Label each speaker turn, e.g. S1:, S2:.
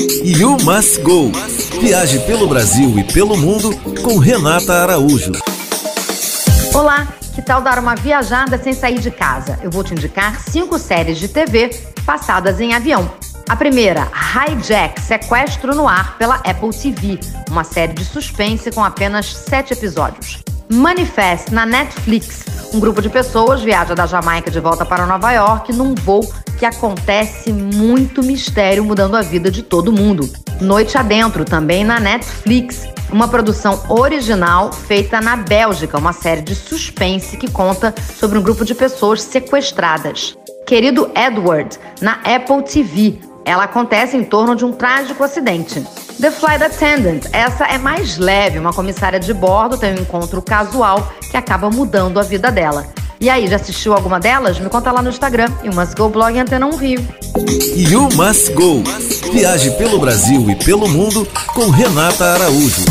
S1: You Must Go. Viaje pelo Brasil e pelo mundo com Renata Araújo.
S2: Olá, que tal dar uma viajada sem sair de casa? Eu vou te indicar cinco séries de TV passadas em avião. A primeira, Hijack Sequestro no Ar pela Apple TV, uma série de suspense com apenas sete episódios. Manifest na Netflix. Um grupo de pessoas viaja da Jamaica de volta para Nova York num voo que acontece muito mistério mudando a vida de todo mundo. Noite Adentro, também na Netflix. Uma produção original feita na Bélgica, uma série de suspense que conta sobre um grupo de pessoas sequestradas. Querido Edward, na Apple TV. Ela acontece em torno de um trágico acidente. The Flight Attendant. Essa é mais leve. Uma comissária de bordo tem um encontro casual que acaba mudando a vida dela. E aí, já assistiu alguma delas? Me conta lá no Instagram. You Must Go Blog Antena 1 Rio.
S1: You Must Go. Viaje pelo Brasil e pelo mundo com Renata Araújo.